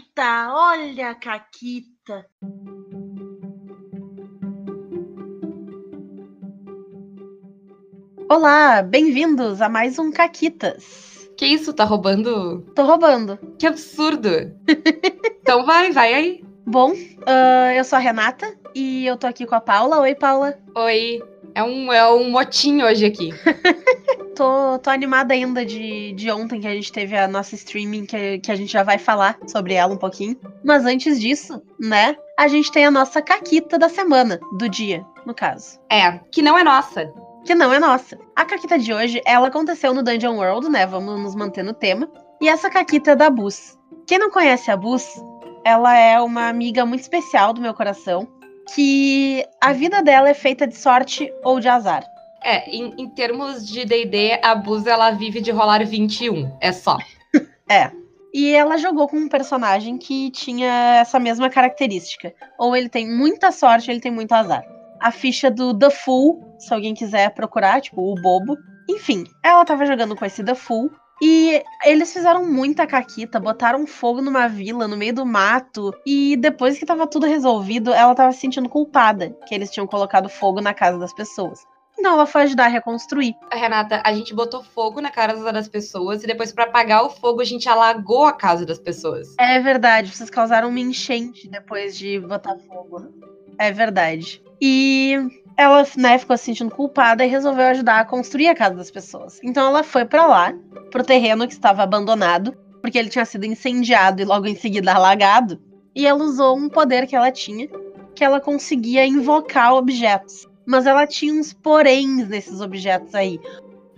Caquita, olha a Caquita. Olá, bem-vindos a mais um Caquitas. Que isso, tá roubando? Tô roubando. Que absurdo. então vai, vai aí. Bom, uh, eu sou a Renata e eu tô aqui com a Paula. Oi, Paula. Oi. É um, é um motim hoje aqui. tô, tô animada ainda de, de ontem que a gente teve a nossa streaming, que, que a gente já vai falar sobre ela um pouquinho. Mas antes disso, né, a gente tem a nossa caquita da semana, do dia, no caso. É, que não é nossa. Que não é nossa. A caquita de hoje, ela aconteceu no Dungeon World, né? Vamos nos manter no tema. E essa caquita é da Bus. Quem não conhece a Bus, ela é uma amiga muito especial do meu coração que a vida dela é feita de sorte ou de azar. É, em, em termos de D&D, a Buz, ela vive de rolar 21, é só. é. E ela jogou com um personagem que tinha essa mesma característica. Ou ele tem muita sorte, ou ele tem muito azar. A ficha do The Fool, se alguém quiser procurar, tipo, o bobo. Enfim, ela tava jogando com esse The Fool. E eles fizeram muita caquita, botaram fogo numa vila, no meio do mato. E depois que tava tudo resolvido, ela tava se sentindo culpada que eles tinham colocado fogo na casa das pessoas. Então ela foi ajudar a reconstruir. Renata, a gente botou fogo na casa das pessoas e depois, para apagar o fogo, a gente alagou a casa das pessoas. É verdade, vocês causaram uma enchente depois de botar fogo. É verdade. E ela, né, ficou se sentindo culpada e resolveu ajudar a construir a casa das pessoas. Então ela foi para lá, pro terreno que estava abandonado, porque ele tinha sido incendiado e logo em seguida alagado. E ela usou um poder que ela tinha, que ela conseguia invocar objetos. Mas ela tinha uns poréns nesses objetos aí.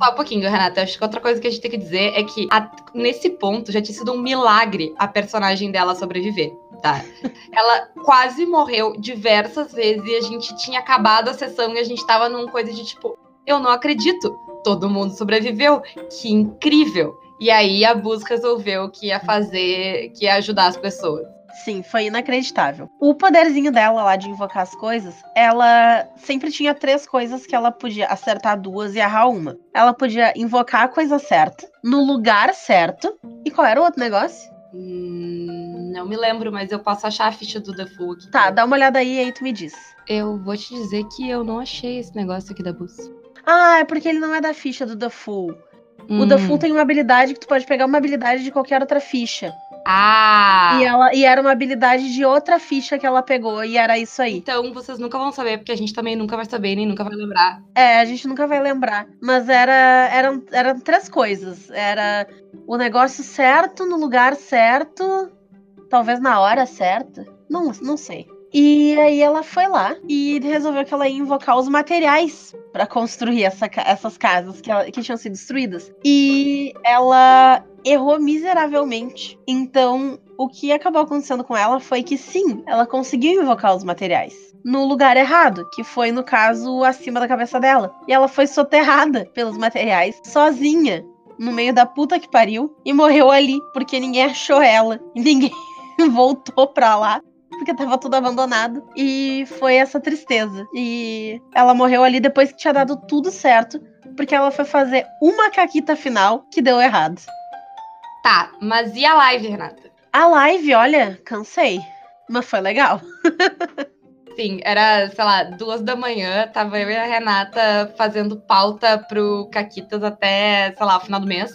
Só um pouquinho, Renata. Acho que outra coisa que a gente tem que dizer é que a, nesse ponto já tinha sido um milagre a personagem dela sobreviver tá? Ela quase morreu diversas vezes e a gente tinha acabado a sessão e a gente tava num coisa de tipo, eu não acredito, todo mundo sobreviveu, que incrível. E aí a Bus resolveu que ia fazer, que ia ajudar as pessoas. Sim, foi inacreditável. O poderzinho dela lá de invocar as coisas, ela sempre tinha três coisas que ela podia acertar duas e errar uma. Ela podia invocar a coisa certa, no lugar certo. E qual era o outro negócio? Hum, não me lembro, mas eu posso achar a ficha do The Full aqui. Tá, dá uma olhada aí e aí tu me diz. Eu vou te dizer que eu não achei esse negócio aqui da Bus. Ah, é porque ele não é da ficha do The Full. Hum. O The Full tem uma habilidade que tu pode pegar uma habilidade de qualquer outra ficha. Ah! E, ela, e era uma habilidade de outra ficha que ela pegou, e era isso aí. Então vocês nunca vão saber, porque a gente também nunca vai saber, nem nunca vai lembrar. É, a gente nunca vai lembrar. Mas era, eram, eram três coisas. Era o negócio certo, no lugar certo, talvez na hora certa. Não, não sei. E aí ela foi lá e resolveu que ela ia invocar os materiais para construir essa, essas casas que, ela, que tinham sido destruídas. E ela errou miseravelmente. Então, o que acabou acontecendo com ela foi que sim, ela conseguiu invocar os materiais. No lugar errado, que foi no caso acima da cabeça dela. E ela foi soterrada pelos materiais sozinha no meio da puta que pariu e morreu ali, porque ninguém achou ela. E ninguém voltou pra lá. Porque tava tudo abandonado. E foi essa tristeza. E ela morreu ali depois que tinha dado tudo certo. Porque ela foi fazer uma caquita final que deu errado. Tá, mas e a live, Renata? A live, olha, cansei. Mas foi legal. Sim, era, sei lá, duas da manhã, tava eu e a Renata fazendo pauta pro Caquitas até, sei lá, o final do mês.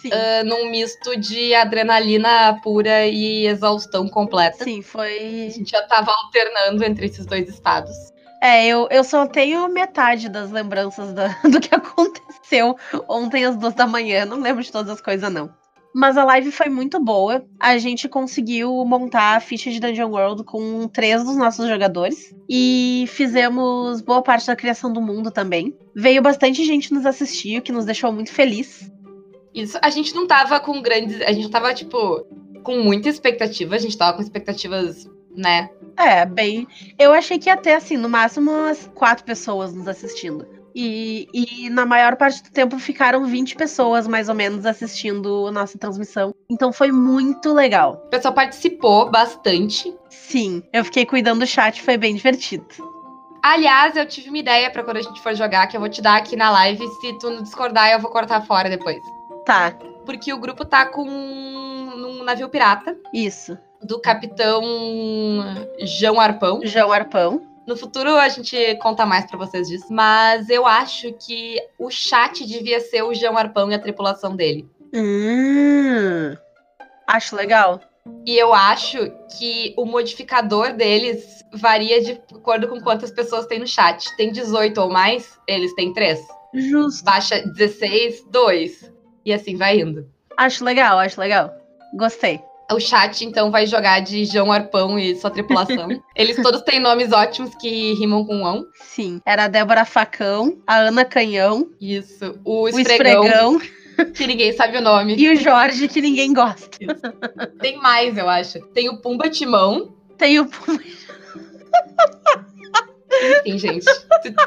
Sim. Uh, num misto de adrenalina pura e exaustão completa. Sim, foi. A gente já tava alternando entre esses dois estados. É, eu, eu só tenho metade das lembranças do, do que aconteceu ontem às duas da manhã. Não lembro de todas as coisas, não. Mas a live foi muito boa. A gente conseguiu montar a ficha de Dungeon World com três dos nossos jogadores. E fizemos boa parte da criação do mundo também. Veio bastante gente nos assistir, o que nos deixou muito feliz. Isso, a gente não tava com grandes. A gente tava, tipo, com muita expectativa. A gente tava com expectativas, né? É, bem. Eu achei que ia ter, assim, no máximo umas quatro pessoas nos assistindo. E, e, na maior parte do tempo ficaram 20 pessoas, mais ou menos, assistindo a nossa transmissão. Então foi muito legal. O pessoal participou bastante. Sim, eu fiquei cuidando do chat, foi bem divertido. Aliás, eu tive uma ideia para quando a gente for jogar, que eu vou te dar aqui na live. Se tu não discordar, eu vou cortar fora depois. Tá. Porque o grupo tá com um navio pirata. Isso. do capitão João Arpão. João Arpão. No futuro a gente conta mais pra vocês disso. Mas eu acho que o chat devia ser o João Arpão e a tripulação dele. Hum, acho legal. E eu acho que o modificador deles varia de acordo com quantas pessoas tem no chat. Tem 18 ou mais, eles têm 3. Justo. Baixa 16, 2. E assim vai indo. Acho legal, acho legal. Gostei. O chat, então, vai jogar de João Arpão e sua tripulação. Eles todos têm nomes ótimos que rimam com ão. Sim. Era a Débora Facão, a Ana Canhão, Isso. O o esfregão, Esfregão que ninguém sabe o nome. e o Jorge, que ninguém gosta. Tem mais, eu acho. Tem o Pumba Timão. Tem o. Enfim, gente.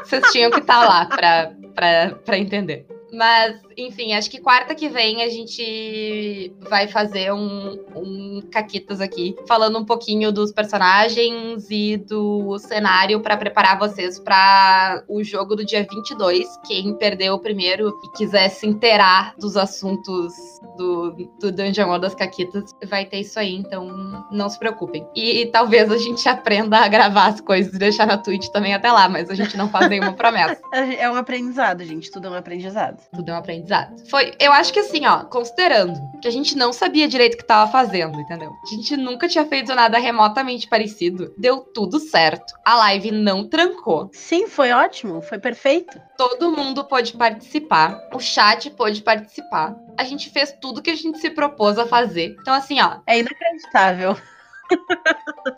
Vocês tinham que estar lá pra, pra, pra entender. Mas, enfim, acho que quarta que vem a gente vai fazer um, um Caquitas aqui, falando um pouquinho dos personagens e do cenário pra preparar vocês pra o jogo do dia 22. Quem perdeu o primeiro e quiser se inteirar dos assuntos do, do Dungeon World das Caquitas, vai ter isso aí, então não se preocupem. E, talvez a gente aprenda a gravar as coisas e deixar na Twitch também até lá, mas a gente não faz nenhuma promessa. É um aprendizado, gente. Tudo é um aprendizado. Tudo é um aprendizado. Foi, eu acho que assim, ó, considerando que a gente não sabia direito o que tava fazendo, entendeu? A gente nunca tinha feito nada remotamente parecido. Deu tudo certo. A live não trancou. Sim, foi ótimo. Foi perfeito. Todo mundo pôde participar. O chat pôde participar. A gente fez tudo que a gente se propôs a fazer. Então, assim, ó, É inacreditável.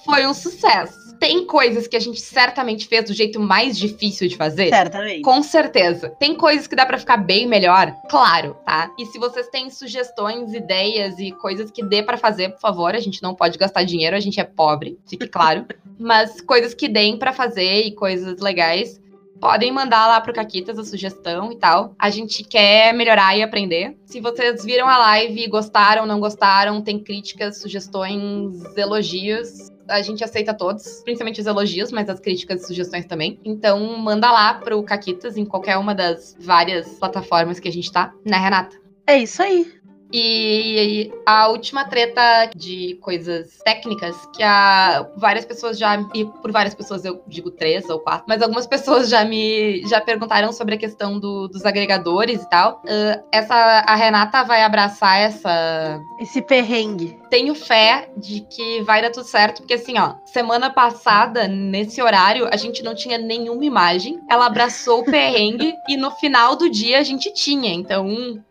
Foi um sucesso. Tem coisas que a gente certamente fez do jeito mais difícil de fazer. Certamente. Com certeza. Tem coisas que dá pra ficar bem melhor? Claro, tá? E se vocês têm sugestões, ideias e coisas que dê pra fazer, por favor, a gente não pode gastar dinheiro, a gente é pobre, fique claro. Mas coisas que deem pra fazer e coisas legais, podem mandar lá pro Caquitas a sugestão e tal. A gente quer melhorar e aprender. Se vocês viram a live, gostaram, não gostaram, tem críticas, sugestões, elogios, a gente aceita todos, principalmente os elogios, mas as críticas e sugestões também. Então, manda lá pro Caquitas em qualquer uma das várias plataformas que a gente tá, né, Renata? É isso aí. E a última treta de coisas técnicas, que a, várias pessoas já, e por várias pessoas eu digo três ou quatro, mas algumas pessoas já me já perguntaram sobre a questão do- dos agregadores e tal. Ah, essa, a Renata vai abraçar essa Esse perrengue. tenho fé de que vai dar tudo certo, porque assim, ó, semana passada, nesse horário, a gente não tinha nenhuma imagem. Ela abraçou o perrengue e no final do dia a gente tinha. Então,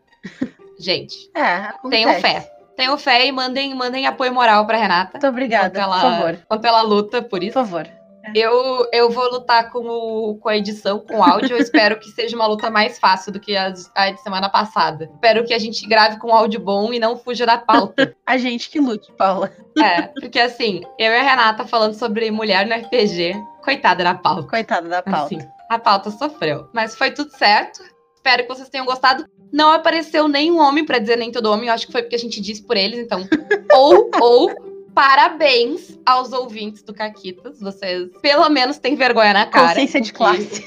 gente, É, acontece. tenham fé. Tenham fé e mandem, mandem apoio moral pra Renata. Muito obrigada, por favor. enquanto ela luta por Por isso. favor. Eu, eu vou lutar com, o- com a edição, com o áudio. Eu espero que seja uma luta mais fácil do que a, a de semana passada. Espero que a gente grave com áudio bom e não fuja da pauta. A gente que lute, Paula. É, porque assim, eu e a Renata falando sobre mulher no RPG, coitada da pauta. Coitada da pauta. Assim, a pauta sofreu. Mas foi tudo certo. Espero que vocês tenham gostado. Não apareceu nenhum homem pra dizer nem todo homem. Eu acho que foi porque a gente disse por eles, então. ou, ou. Parabéns aos ouvintes do Caquitas. Vocês, pelo menos, têm vergonha na cara. Consciência de classe.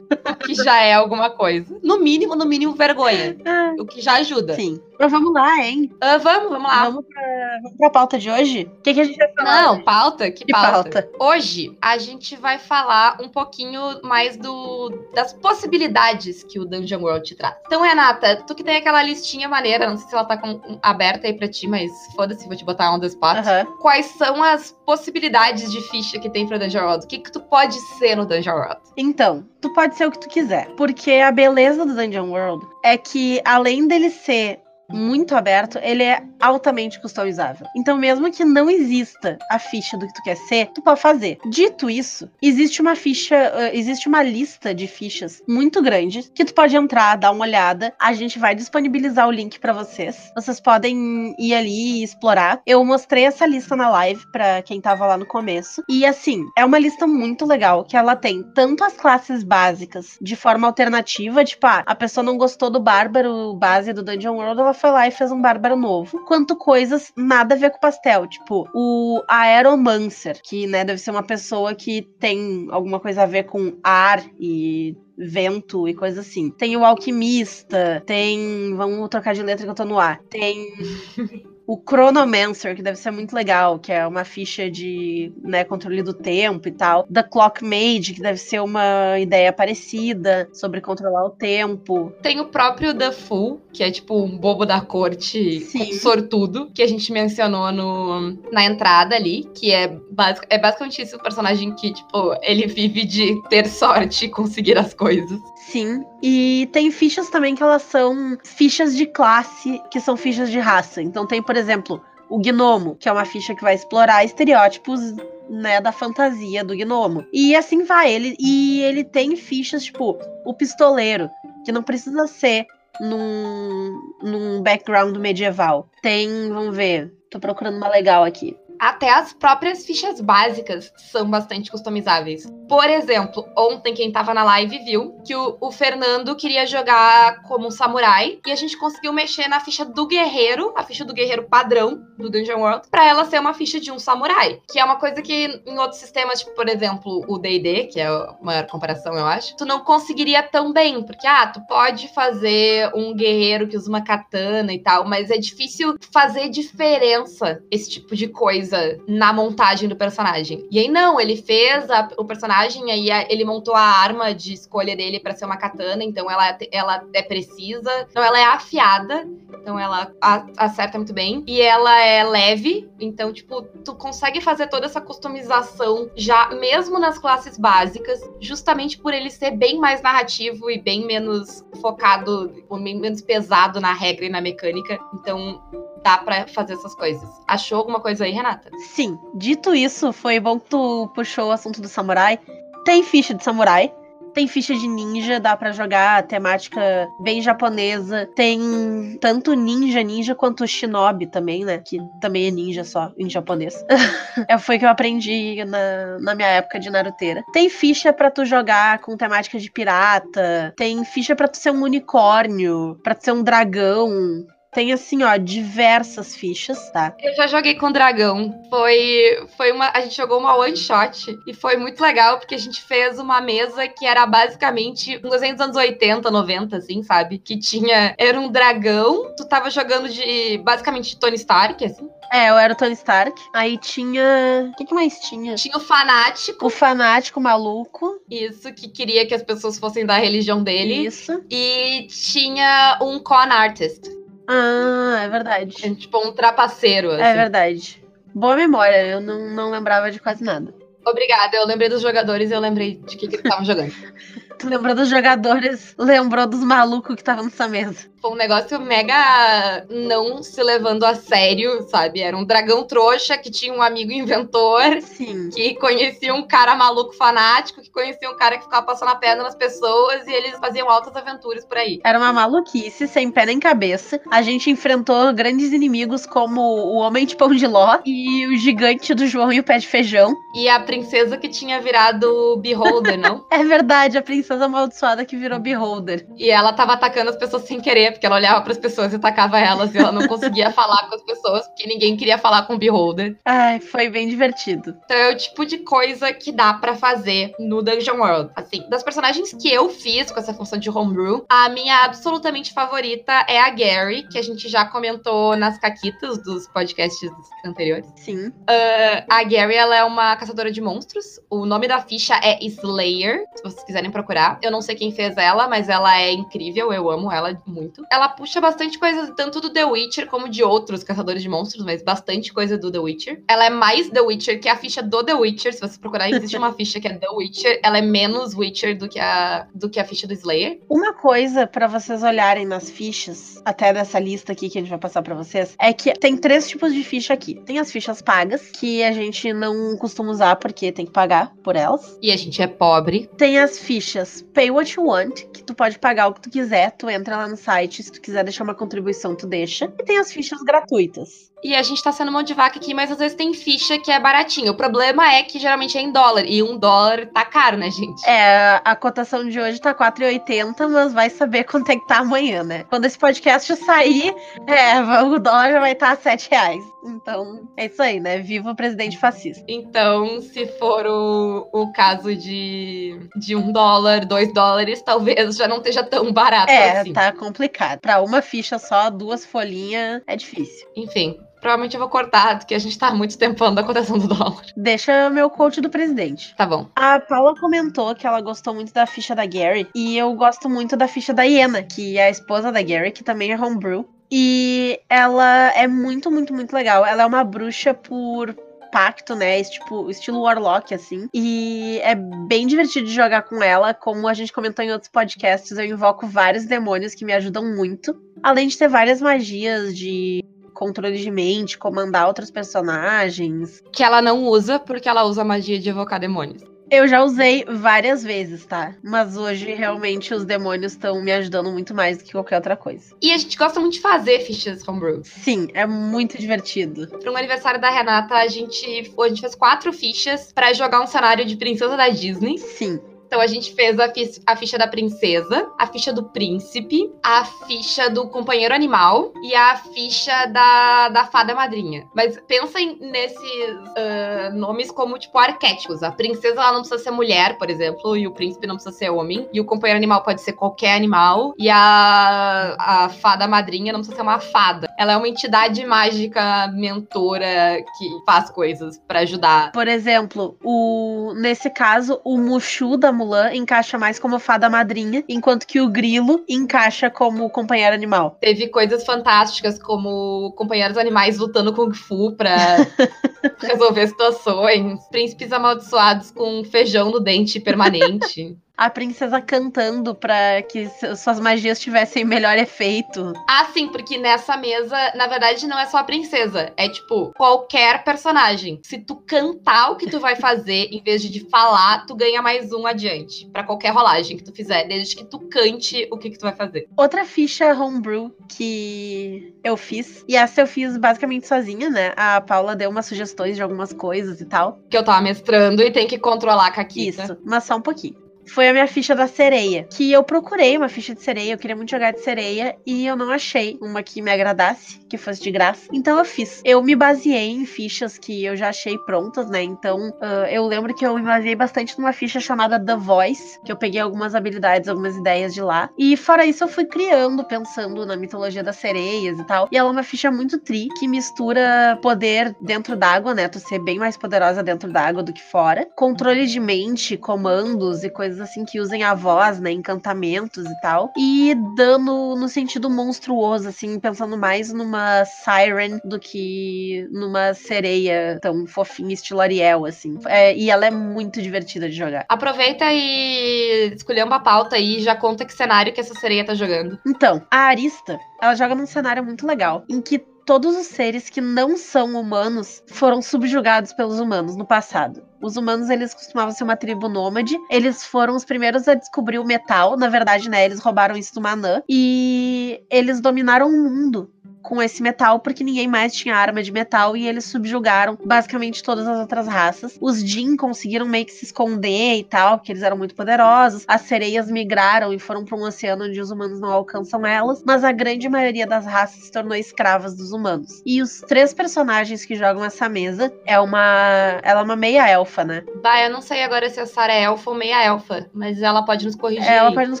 O que já é alguma coisa. No mínimo, no mínimo, vergonha. Ah, O que já ajuda. Sim. Mas vamos lá, hein? Ah, vamos, vamos lá. Vamos, pra, vamos pra pauta de hoje? O que, que a gente vai falar? Não, hoje? pauta? Que Que pauta? pauta? Hoje a gente vai falar um pouquinho mais do, das possibilidades que o Dungeon World te traz. Então, Renata, tu que tem aquela listinha maneira, não sei se ela tá com- aberta aí pra ti, mas foda-se, vou te botar on the spot. Quais são as possibilidades de ficha que tem pro Dungeon World? O que, que tu pode ser no Dungeon World? Então, tu pode ser o que tu quiser. Porque a beleza do Dungeon World é que, além dele ser muito aberto, ele é altamente customizável. Então, mesmo que não exista a ficha do que tu quer ser, tu pode fazer. Dito isso, existe uma ficha, eh, existe uma lista de fichas muito grande que tu pode entrar, dar uma olhada. A gente vai disponibilizar o link pra vocês. Vocês podem ir ali e explorar. Eu mostrei essa lista na live pra quem tava lá no começo. E assim, é uma lista muito legal que ela tem tanto as classes básicas de forma alternativa, tipo, ah, a pessoa não gostou do bárbaro base do Dungeon World, ela foi lá e fez um bárbaro novo, quanto coisas nada a ver com pastel, tipo o Aeromancer, que né, deve ser uma pessoa que tem alguma coisa a ver com ar e vento e coisa assim. Tem o alquimista, tem, vamos trocar de letra que eu tô no ar. Tem o Chronomancer, que deve ser muito legal, que é uma ficha de né, controle do tempo e tal. The Clock Mage, que deve ser uma ideia parecida sobre controlar o tempo. Tem o próprio The Fool, que é tipo um bobo da corte Sim. sortudo, que a gente mencionou no, na entrada ali, que é, basic, é basicamente o personagem que, tipo, ele vive de ter sorte e conseguir as coisas. Sim. E tem fichas também que elas são fichas de classe, que são fichas de raça. Então tem, por exemplo, o gnomo, que é uma ficha que vai explorar estereótipos né, da fantasia do gnomo. E assim vai, ele e ele tem fichas tipo o pistoleiro, que não precisa ser num, num background medieval. Tem, vamos ver, tô procurando uma legal aqui. Até as próprias fichas básicas são bastante customizáveis. Por exemplo, ontem quem tava na live viu que o, o, Fernando queria jogar como um samurai e a gente conseguiu mexer na ficha do guerreiro, a ficha do guerreiro padrão do Dungeon World, para ela ser uma ficha de um samurai, que é uma coisa que em outros sistemas, tipo, por exemplo, o D&D, que é a maior comparação, eu acho, tu não conseguiria tão bem, porque ah, tu pode fazer um guerreiro que usa uma katana e tal, mas é difícil fazer diferença esse tipo de coisa coisa na montagem do personagem. E aí, não, ele fez a, o personagem, aí ele montou a arma de escolha dele para ser uma katana, então ela, ela é precisa, então ela é afiada, então ela acerta muito bem. E ela é leve, então, tipo, tu consegue fazer toda essa customização já, mesmo nas classes básicas, justamente por ele ser bem mais narrativo e bem menos focado, bem menos pesado na regra e na mecânica. Então, dá para fazer essas coisas. Achou alguma coisa aí, Renata? Sim. Dito isso, foi bom que tu puxou o assunto do samurai. Tem ficha de samurai. Tem ficha de ninja, dá para jogar temática bem japonesa. Tem tanto ninja, ninja quanto shinobi também, né? Que também é ninja só em japonês. é, foi que eu aprendi na, na minha época de naruteira. Tem ficha para tu jogar com temática de pirata. Tem ficha para tu ser um unicórnio, para tu ser um dragão. Tem assim, ó, diversas fichas, tá? Eu já joguei com dragão. Foi, foi uma. A gente jogou uma one shot e foi muito legal porque a gente fez uma mesa que era basicamente um desenho dos anos 80, 90, assim, sabe? Que tinha. Era um dragão. Tu tava jogando de. basicamente Tony Stark, assim. É, eu era o Tony Stark. Aí tinha. O que, que, mais tinha? Tinha o fanático. O fanático maluco. Isso, que queria que as pessoas fossem da religião dele. Isso. E tinha um con artist. Ah, é verdade. É tipo um trapaceiro. Assim. É verdade. Boa memória, eu não, não lembrava de quase nada. Obrigada, eu lembrei dos jogadores e eu lembrei de que, que eles estavam jogando. tu lembrou dos jogadores, lembrou dos malucos que estavam nessa mesa. Foi um negócio mega não se levando a sério, sabe? Era um dragão trouxa que tinha um amigo inventor. Sim. Que conhecia um cara maluco fanático, que conhecia um cara que ficava passando a perna nas pessoas e eles faziam altas aventuras por aí. Era uma maluquice, sem pé nem cabeça. A gente enfrentou grandes inimigos como o Homem de Pão de Ló e o gigante do João e o Pé de Feijão. E a princesa que tinha virado Beholder, não? é verdade, a princesa amaldiçoada que virou Beholder. E ela tava atacando as pessoas sem querer porque ela olhava para as pessoas e atacava elas e ela não conseguia falar com as pessoas porque ninguém queria falar com o Beholder. Ai, foi bem divertido. Então é o tipo de coisa que dá para fazer no Dungeon World. Assim, das personagens que eu fiz com essa função de homebrew, a minha absolutamente favorita é a Gary, que a gente já comentou nas caquitas dos podcasts anteriores. Sim. Uh, a Gary, ela é uma caçadora de monstros. O nome da ficha é Slayer, se vocês quiserem procurar. Eu não sei quem fez ela, mas ela é incrível, eu amo ela muito ela puxa bastante coisa tanto do The Witcher como de outros caçadores de monstros, mas bastante coisa do The Witcher. Ela é mais The Witcher que a ficha do The Witcher. Se você procurar, existe uma ficha que é The Witcher. Ela é menos Witcher do que a, do que a ficha do Slayer. Uma coisa para vocês olharem nas fichas, até nessa lista aqui que a gente vai passar para vocês, é que tem três tipos de ficha aqui. Tem as fichas pagas, que a gente não costuma usar porque tem que pagar por elas. E a gente é pobre. Tem as fichas Pay What You Want, que tu pode pagar o que tu quiser, tu entra lá no site se tu quiser deixar uma contribuição, tu deixa. E tem as fichas gratuitas. E a gente tá sendo mão de vaca aqui, mas às vezes tem ficha que é baratinha. O problema é que geralmente é em dólar. E um dólar tá caro, né, gente? É, a cotação de hoje tá 4,80, mas vai saber quanto é que tá amanhã, né? Quando esse podcast sair, é, o dólar já vai estar tá a 7 reais. Então, é isso aí, né? Viva o presidente fascista. Então, se for o, o caso de, de um dólar, dois dólares, talvez já não esteja tão barato é, assim. É, tá complicado. Pra uma ficha só, duas folhinhas, é difícil. Enfim, Provavelmente eu vou cortar, porque a gente tá muito tempo falando da cotação do dólar. Deixa meu coach do presidente. Tá bom. A Paula comentou que ela gostou muito da ficha da Gary. E eu gosto muito da ficha da Iena, que é a esposa da Gary, que também é homebrew. E ela é muito, muito, muito legal. Ela é uma bruxa por pacto, né? Esse, tipo, estilo Warlock, assim. E é bem divertido de jogar com ela. Como a gente comentou em outros podcasts, eu invoco vários demônios que me ajudam muito. Além de ter várias magias de controle de mente, comandar outros personagens. Que ela não usa, porque ela usa magia de evocar demônios. Eu já usei várias vezes, tá? Mas hoje realmente os demônios estão me ajudando muito mais do que qualquer outra coisa. E a gente gosta muito de fazer fichas homebrew. Sim, é muito divertido. Para um aniversário da Renata, a gente, a gente fez quatro fichas para jogar um cenário de princesa da Disney. Sim. Então a gente fez a, fi a, ficha da princesa, a ficha do príncipe, a ficha do companheiro animal e a ficha da, da fada madrinha. Mas pensem nesses uh, nomes como, tipo, arquétipos. A princesa ela não precisa ser mulher, por exemplo, e o príncipe não precisa ser homem. E o companheiro animal pode ser qualquer animal. E a, a fada madrinha não precisa ser uma fada. Ela é uma entidade mágica mentora que faz coisas para ajudar. Por exemplo, o nesse caso, o Mushu da Mulan encaixa mais como fada madrinha, enquanto que o Grilo encaixa como companheiro animal. Teve coisas fantásticas, como companheiros animais lutando Kung Fu pra resolver situações, príncipes amaldiçoados com feijão no dente permanente a princesa cantando para que suas magias tivessem melhor efeito. Ah, sim, porque nessa mesa, na verdade, não é só a princesa. É tipo, qualquer personagem. Se tu cantar o que tu vai fazer, em vez de falar, tu ganha mais um adiante. para qualquer rolagem que tu fizer, desde que tu cante o que, que tu vai fazer. Outra ficha homebrew que eu fiz, e essa eu fiz basicamente sozinha, né? A Paula deu umas sugestões de algumas coisas e tal. Que eu tava mestrando e tem que controlar a Caquita. Isso, mas só um pouquinho foi a minha ficha da sereia. Que eu procurei uma ficha de sereia, eu queria muito jogar de sereia e eu não achei uma que me agradasse, que fosse de graça. Então eu fiz. Eu me baseei em fichas que eu já achei prontas, né? Então uh, eu lembro que eu me baseei bastante numa ficha chamada The Voice, que eu peguei algumas habilidades, algumas ideias de lá. E fora isso, eu fui criando, pensando na mitologia das sereias e tal. E ela é uma ficha muito tri, que mistura poder dentro d'água, né? Tu ser bem mais poderosa dentro d'água do que fora. Controle de mente, comandos e coisas coisas assim que usem a voz, né? Encantamentos e tal. E dano no sentido monstruoso, assim, pensando mais numa Siren do que numa sereia tão fofinha, estilo Ariel, assim. É, e ela é muito divertida de jogar. Aproveita e escolher uma pauta aí e já conta que cenário que essa sereia tá jogando. Então, a Arista, ela joga num cenário muito legal, em que todos os seres que não são humanos foram subjugados pelos humanos no passado. Os humanos, eles costumavam ser uma tribo nômade. Eles foram os primeiros a descobrir o metal. Na verdade, né, eles roubaram isso do Manã. E eles dominaram o mundo com esse metal, porque ninguém mais tinha arma de metal e eles subjugaram basicamente todas as outras raças. Os Jin conseguiram meio que se esconder e tal, porque eles eram muito poderosos. As sereias migraram e foram para um oceano onde os humanos não alcançam elas, mas a grande maioria das raças se tornou escravas dos humanos. E os três personagens que jogam essa mesa é uma. Ela é uma meia elfa, né? Bah, eu não sei agora se a Sara é elfa ou meia elfa, mas ela pode nos corrigir. Ela aí. pode nos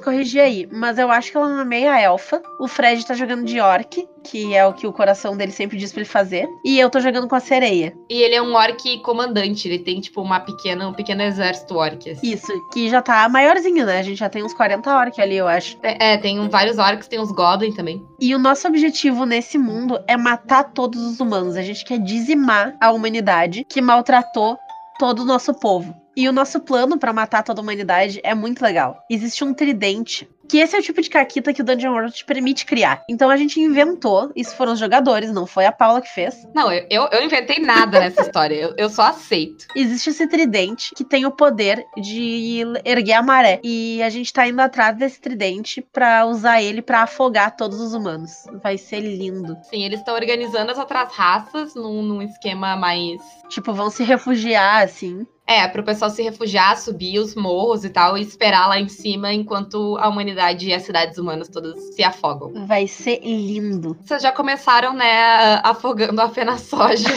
corrigir aí, mas eu acho que ela é uma meia elfa. O Fred tá jogando de orc, que é o que o coração dele sempre diz pra ele fazer. E eu tô jogando com a sereia. E ele é um orc comandante, ele tem, tipo, uma pequena, um pequeno exército orc. Assim. Isso, que já tá maiorzinho, né? A gente já tem uns 40 orcs ali, eu acho. É, é tem vários orcs, tem uns goblin também. E o nosso objetivo nesse mundo é matar todos os humanos. A gente quer dizimar a humanidade que maltratou todo o nosso povo. E o nosso plano para matar toda a humanidade é muito legal. Existe um tridente que esse é o tipo de caquita que o Dungeon World te permite criar. Então a gente inventou, isso foram os jogadores, não foi a Paula que fez. Não, eu, eu inventei nada nessa história, eu, eu só aceito. Existe esse tridente que tem o poder de erguer a maré. E a gente tá indo atrás desse tridente para usar ele para afogar todos os humanos. Vai ser lindo. Sim, eles estão organizando as outras raças num, num esquema mais. Tipo, vão se refugiar, assim. É, para o pessoal se refugiar, subir os morros e tal, e esperar lá em cima enquanto a humanidade e as cidades humanas todas se afogam. Vai ser lindo. Vocês já começaram, né, afogando a na soja.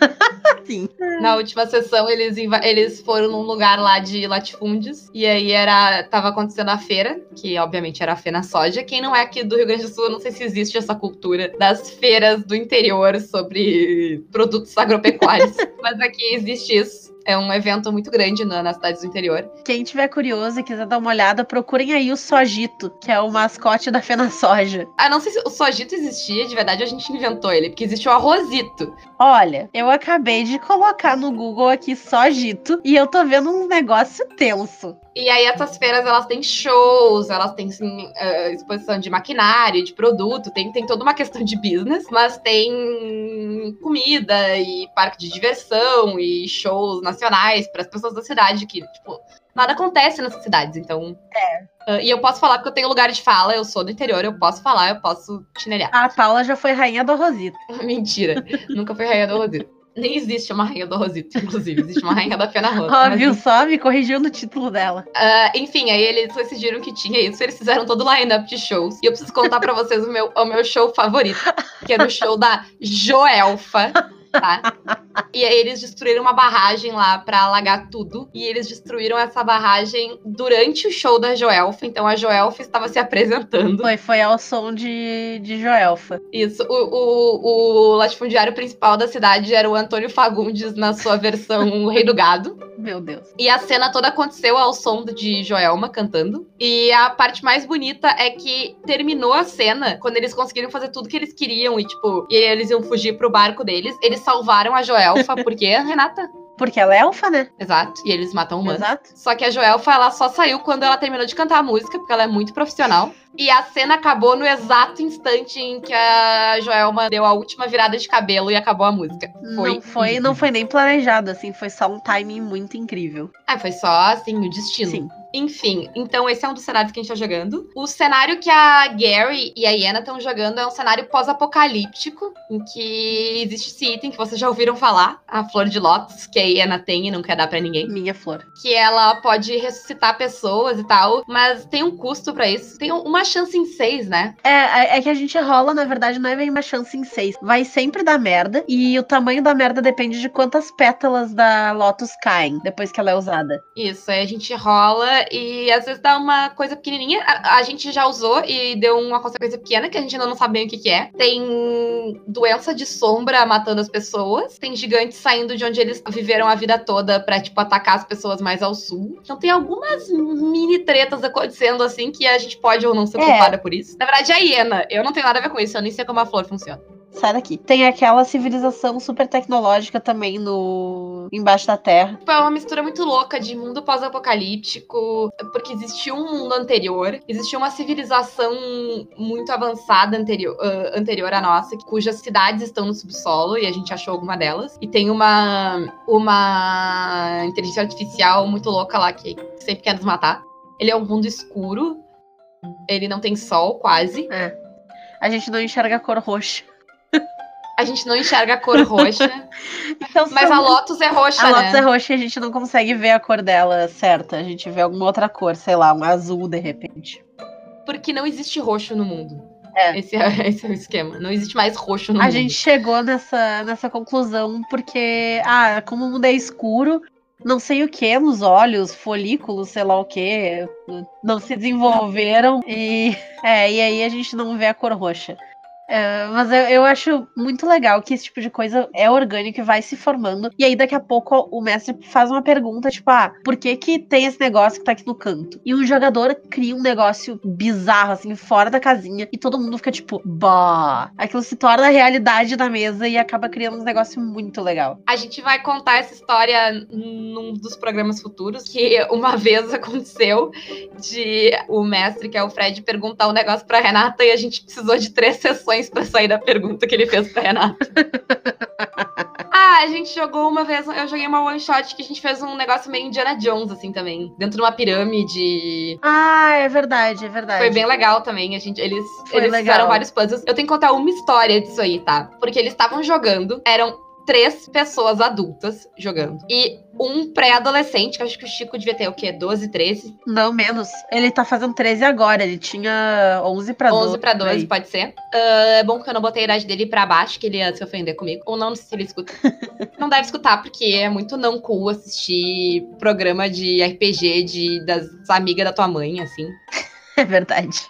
Sim. Na última sessão, eles, eles foram num lugar lá de latifúndios. E aí era. Tava acontecendo a feira, que obviamente era a Fena Soja. Quem não é aqui do Rio Grande do Sul, eu não sei se existe essa cultura das feiras do interior sobre produtos agropecuários. Mas aqui existe isso. É um evento muito grande na, nas cidades do interior. Quem tiver curioso e quiser dar uma olhada, procurem aí o Sojito, que é o mascote da Fena Soja. Ah, não sei se o Sojito existia, de verdade a gente inventou ele, porque existe o Arrozito. Olha, eu acabei de colocar no Google aqui Sojito e eu tô vendo um negócio tenso. E aí essas feiras, elas têm shows, elas têm, assim, uh, exposição de maquinário, de produto, tem, tem toda uma questão de business, mas tem comida e parque de diversão e shows nacionais para as pessoas da cidade que, tipo, nada acontece nessas cidades, então... É. Uh, e eu posso falar porque eu tenho lugar de fala, eu sou do interior, eu posso falar, eu posso chinelhar. A Paula já foi rainha do Rosito. Mentira, nunca foi rainha do Rosito. Nem existe uma rainha do Rosito, inclusive. Existe uma rainha da Fena Rosa. Ó, viu só? Me corrigiu no título dela. Uh, enfim, aí eles decidiram que tinha isso. Eles fizeram todo o line-up de shows. E eu preciso contar pra vocês o meu, o meu show favorito. Que era o show da Joelfa tá? E aí eles destruíram uma barragem lá para alagar tudo. E eles destruíram essa barragem durante o show da Joelfa. Então a Joelfa estava se apresentando. Foi, foi ao som de, de Joelfa. Isso. O, o, o latifundiário principal da cidade era o Antônio Fagundes na sua versão Rei do Gado. Meu Deus. E a cena toda aconteceu ao som de Joelma cantando. E a parte mais bonita é que terminou a cena quando eles conseguiram fazer tudo que eles queriam e, tipo, e eles iam fugir pro barco deles. Eles salvaram a Joelfa, porque, Renata? Porque ela é elfa, né? Exato. E eles matam humanos. Exato. Só que a Joelfa, ela só saiu quando ela terminou de cantar a música, porque ela é muito profissional. E a cena acabou no exato instante em que a Joelma deu a última virada de cabelo e acabou a música. Foi não foi, não foi nem planejado, assim, foi só um timing muito incrível. Ah, foi só, assim, o destino. Sim. Enfim, então esse é um dos cenários que a gente tá jogando. O cenário que a Gary e a Iena estão jogando é um cenário pós-apocalíptico, em que existe esse item que vocês já ouviram falar, a flor de lótus, que a Iena tem e não quer dar para ninguém. Minha flor. Que ela pode ressuscitar pessoas e tal, mas tem um custo para isso. Tem uma chance em seis, né? É, é que a gente rola, na verdade, não é bem uma chance em seis. Vai sempre dar merda, e o tamanho da merda depende de quantas pétalas da Lotus caem depois que ela é usada. Isso, aí a gente rola e às vezes dá uma coisa pequenininha. A, a, gente já usou e deu uma consequência pequena que a gente ainda não sabe bem o que, que é. Tem doença de sombra matando as pessoas. Tem gigantes saindo de onde eles viveram a vida toda pra, tipo, atacar as pessoas mais ao sul. Então tem algumas mini tretas acontecendo assim que a gente pode ou não ser é. culpada por isso. Na verdade, é a hiena. Eu não tenho nada a ver com isso, eu nem sei como a flor funciona sai daqui. Tem aquela civilização super tecnológica também no embaixo da Terra. É uma mistura muito louca de mundo pós-apocalíptico, porque existia um mundo anterior, existia uma civilização muito avançada anterior, uh, anterior à nossa, cujas cidades estão no subsolo e a gente achou alguma delas. E tem uma uma inteligência artificial muito louca lá que sempre quer nos matar. Ele é um mundo escuro. Ele não tem sol, quase. É. A gente não enxerga a cor roxa a gente não enxerga a cor roxa. então, mas a Lotus é roxa, a né? A Lotus é roxa e a gente não consegue ver a cor dela certa. A gente vê alguma outra cor, sei lá, um azul de repente. Porque não existe roxo no mundo. É. Esse, é, esse é o esquema. Não existe mais roxo no a mundo. A gente chegou nessa, nessa conclusão porque, ah, como o mundo é escuro, não sei o que nos olhos, folículos, sei lá o que, não se desenvolveram e, é, e aí a gente não vê a cor roxa. É, mas eu, eu, acho muito legal que esse tipo de coisa é orgânico e vai se formando. E aí, daqui a pouco, o mestre faz uma pergunta, tipo, ah, por que que tem esse negócio que tá aqui no canto? E um jogador cria um negócio bizarro, assim, fora da casinha, e todo mundo fica tipo, bah! Aquilo se torna a realidade da mesa e acaba criando um negócio muito legal. A gente vai contar essa história num dos programas futuros, que uma vez aconteceu de o mestre, que é o Fred, perguntar um negócio pra Renata e a gente precisou de três sessões para sair da pergunta que ele fez pra Renata. ah, a gente jogou uma vez, eu joguei uma one shot que a gente fez um negócio meio Indiana Jones, assim, também. Dentro de uma pirâmide. Ah, é verdade, é verdade. Foi bem legal também. A gente, eles, eles fizeram vários puzzles. Eu tenho que contar uma história disso aí, tá? Porque eles estavam jogando, eram três pessoas adultas jogando. E um pré-adolescente, que acho que o Chico devia ter o quê? 12, 13? Não, menos. Ele tá fazendo 13 agora. Ele tinha 11 pra 12. 11 pra 12, aí. pode ser. Ah, é bom que eu não botei a idade dele pra baixo, que ele ia se ofender comigo. Ou não, não sei se ele escuta. não deve escutar, porque é muito não cool assistir programa de RPG de, das amigas da tua mãe, assim. É verdade.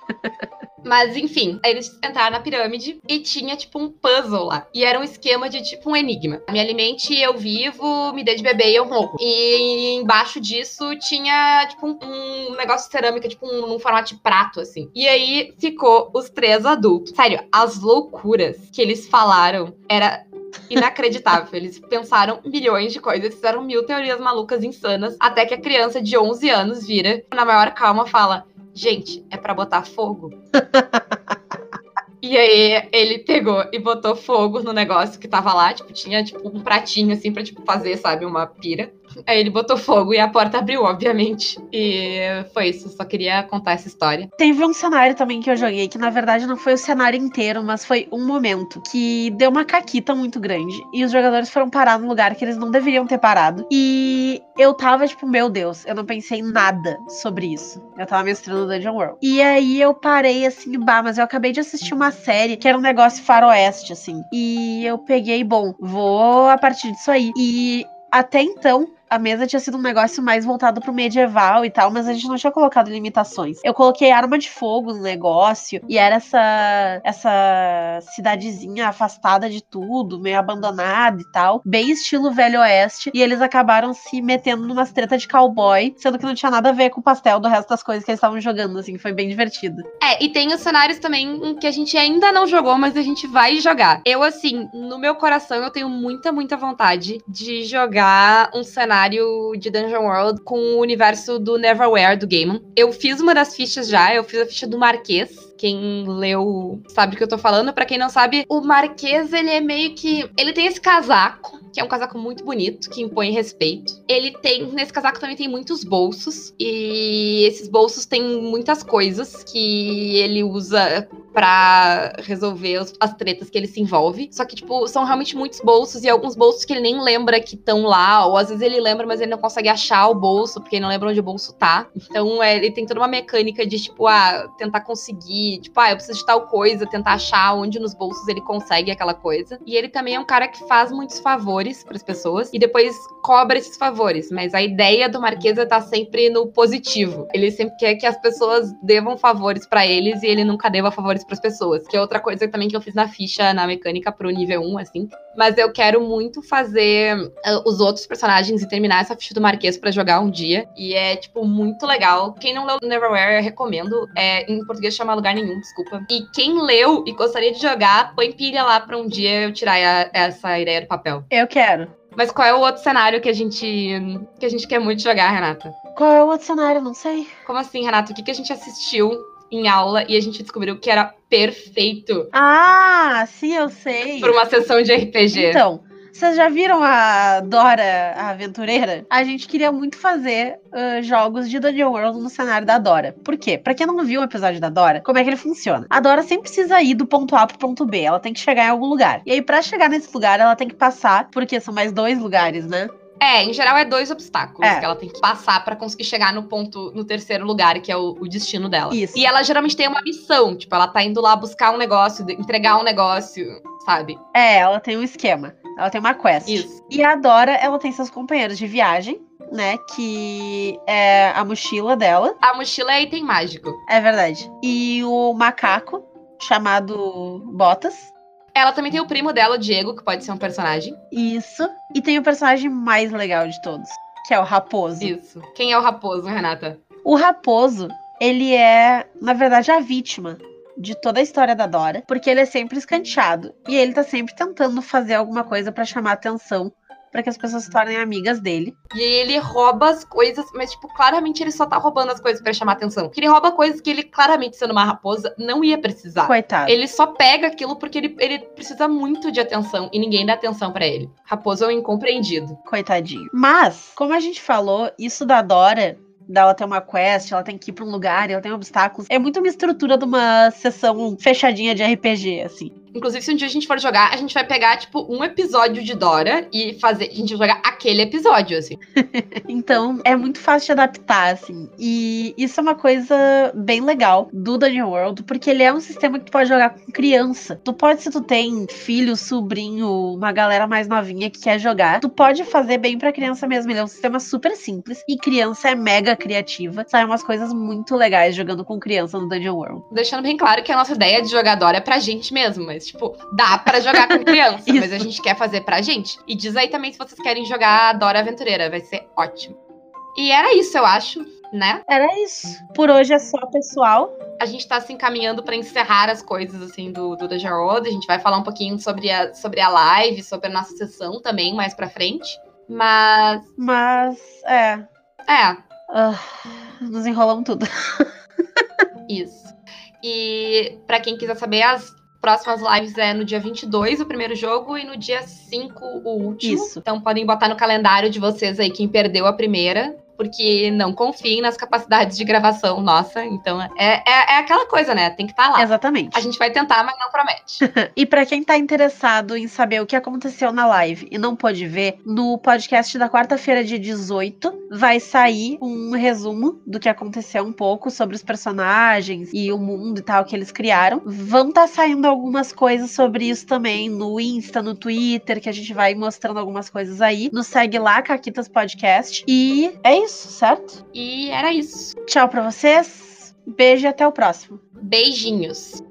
Mas enfim, eles entraram na pirâmide e tinha tipo um puzzle lá. E era um esquema de tipo um enigma. Me alimente, eu vivo, me dê de beber e eu morro. E embaixo disso tinha tipo um, um negócio de cerâmica, tipo um, um formato de prato, assim. E aí ficou os três adultos. Sério, as loucuras que eles falaram era inacreditável. Eles pensaram milhões de coisas, fizeram mil teorias malucas insanas, até que a criança de 11 anos vira, na maior calma, fala: Gente, é pra botar fogo? E aí ele pegou e botou fogo no negócio que tava lá, tipo, tinha tipo um pratinho assim pra tipo fazer, sabe, uma pira. Aí ele botou fogo e a porta abriu, obviamente. E foi isso, só queria contar essa história. Teve um cenário também que eu joguei, que na verdade não foi o cenário inteiro, mas foi um momento que deu uma caquita muito grande. E os jogadores foram parar num lugar que eles não deveriam ter parado. E eu tava tipo, meu Deus, eu não pensei em nada sobre isso. Eu tava mestrando Dungeon World. E aí eu parei assim, bah, mas eu acabei de assistir uma série que era um negócio faroeste, assim. E eu peguei, bom, vou a partir disso aí. E até então, a mesa tinha sido um negócio mais voltado pro medieval e tal, mas a gente não tinha colocado limitações. Eu coloquei arma de fogo no negócio e era essa essa cidadezinha afastada de tudo, meio abandonada e tal, bem estilo velho oeste, e eles acabaram se metendo numas treta de cowboy, sendo que não tinha nada a ver com o pastel do resto das coisas que eles estavam jogando, assim, foi bem divertido. É, e tem os cenários também que a gente ainda não jogou, mas a gente vai jogar. Eu, assim, no meu coração, eu tenho muita, muita vontade de jogar um cenário de Dungeon World com o universo do Neverwhere do Gaiman. Eu fiz uma das fichas já, eu fiz a ficha do Marquês. Quem leu sabe do que eu tô falando. Pra quem não sabe, o Marquês, ele é meio que. Ele tem esse casaco, que é um casaco muito bonito, que impõe respeito. Ele tem. Nesse casaco também tem muitos bolsos. E esses bolsos têm muitas coisas que ele usa pra resolver os- as tretas que ele se envolve. Só que, tipo, são realmente muitos bolsos e alguns bolsos que ele nem lembra que estão lá, ou às vezes ele lembra, mas ele não consegue achar o bolso, porque ele não lembra onde o bolso tá. Então, é, ele tem toda uma mecânica de, tipo, ah, tentar conseguir, tipo, ah, eu preciso de tal coisa, tentar achar onde nos bolsos ele consegue aquela coisa. E ele também é um cara que faz muitos favores pras pessoas e depois cobra esses favores. Mas a ideia do Marquesa tá sempre no positivo. Ele sempre quer que as pessoas devam favores pra eles e ele nunca deva favores pras pessoas. Que é outra coisa também que eu fiz na ficha, na mecânica pro nível 1, assim. Mas eu quero muito fazer ah, os outros personagens e terminar essa ficha do Marquês pra jogar um dia. E é, tipo, muito legal. Quem não leu Neverwhere, eu recomendo. É, em português chama Lugar Nenhum, desculpa. E quem leu e gostaria de jogar, põe pilha lá pra um dia eu tirar a- essa ideia do papel. Eu quero. Mas qual é o outro cenário que a gente que a gente quer muito jogar, Renata? Qual é o outro cenário? Não sei. Como assim, Renata? O que, que a gente assistiu em aula e a gente descobriu que era perfeito Ah, sim, eu sei. para uma sessão de RPG? Então, vocês já viram a Dora, a aventureira? A gente queria muito fazer ah, jogos de Dungeon World no cenário da Dora. Por quê? Pra quem não viu o episódio da Dora, como é que ele funciona? A Dora sempre precisa ir do ponto A pro ponto B. Ela tem que chegar em algum lugar. E aí, pra chegar nesse lugar, ela tem que passar, porque são mais dois lugares, né? É, em geral é dois obstáculos É. que ela tem que passar pra conseguir chegar no ponto, no terceiro lugar, que é o, o destino dela. Isso. E ela geralmente tem uma missão, tipo, ela tá indo lá buscar um negócio, entregar um negócio, sabe? É, ela tem um esquema. Ela tem uma quest. Isso. E a Dora, ela tem seus companheiros de viagem, né? Que é a mochila dela. A mochila é item mágico. É verdade. E o macaco, chamado Botas. Ela também tem o primo dela, o Diego, que pode ser um personagem. Isso. E tem o personagem mais legal de todos, que é o Raposo. Isso. Quem é o raposo, Renata? O Raposo, ele é, na verdade, a vítima de toda a história da Dora, porque ele é sempre escanteado. E ele tá sempre tentando fazer alguma coisa pra chamar atenção, pra que as pessoas se tornem amigas dele. E ele rouba as coisas, mas, tipo, claramente ele só tá roubando as coisas pra chamar atenção. Porque ele rouba coisas que ele, claramente, sendo uma raposa, não ia precisar. Coitado. Ele só pega aquilo porque ele, ele precisa muito de atenção e ninguém dá atenção pra ele. Raposo é um incompreendido. Coitadinho. Mas, como a gente falou, isso da Dora, dela ter uma quest, ela tem que ir pra um lugar, ela tem obstáculos, é muito uma estrutura de uma sessão fechadinha de RPG, assim. Inclusive, se um dia a gente for jogar, a gente vai pegar, tipo, um episódio de Dora e fazer. A gente vai jogar aquele episódio, assim. então, é muito fácil de adaptar, assim. E isso é uma coisa bem legal do Dungeon World, porque ele é um sistema que tu pode jogar com criança. Tu pode, se tu tem filho, sobrinho, uma galera mais novinha que quer jogar, tu pode fazer bem pra criança mesmo. Ele é um sistema super simples e criança é mega criativa. Sai umas coisas muito legais jogando com criança no Dungeon World. Deixando bem claro que a nossa ideia de jogar Dora é pra gente mesmo, mas, tipo, dá para jogar com criança, mas a gente quer fazer pra gente. E diz aí também se vocês querem jogar Dora Aventureira, vai ser ótimo. E era isso, eu acho, né? Era isso. Por hoje é só, pessoal. A gente tá se encaminhando para encerrar as coisas, assim, do, do Dungeon World. A gente vai falar um pouquinho sobre a, sobre a live, sobre a nossa sessão também, mais pra frente. Mas. Mas, é. É. Uh, nos enrolamos tudo. Isso. E para quem quiser saber, as próximas lives é no dia 22 o primeiro jogo e no dia 5 o último. Isso. Então podem botar no calendário de vocês aí quem perdeu a primeira porque não confiem nas capacidades de gravação nossa. Então é, é, é aquela coisa, né? Tem que estar tá lá. Exatamente. A gente vai tentar, mas não promete. e para quem tá interessado em saber o que aconteceu na live e não pôde ver, no podcast da quarta-feira, dia 18, vai sair um resumo do que aconteceu um pouco sobre os personagens e o mundo e tal que eles criaram. Vão estar tá saindo algumas coisas sobre isso também no Insta, no Twitter, que a gente vai mostrando algumas coisas aí. Nos segue lá, Caquitas Podcast. E é isso isso, certo? E era isso. Tchau para vocês. Beijo e até o próximo. Beijinhos.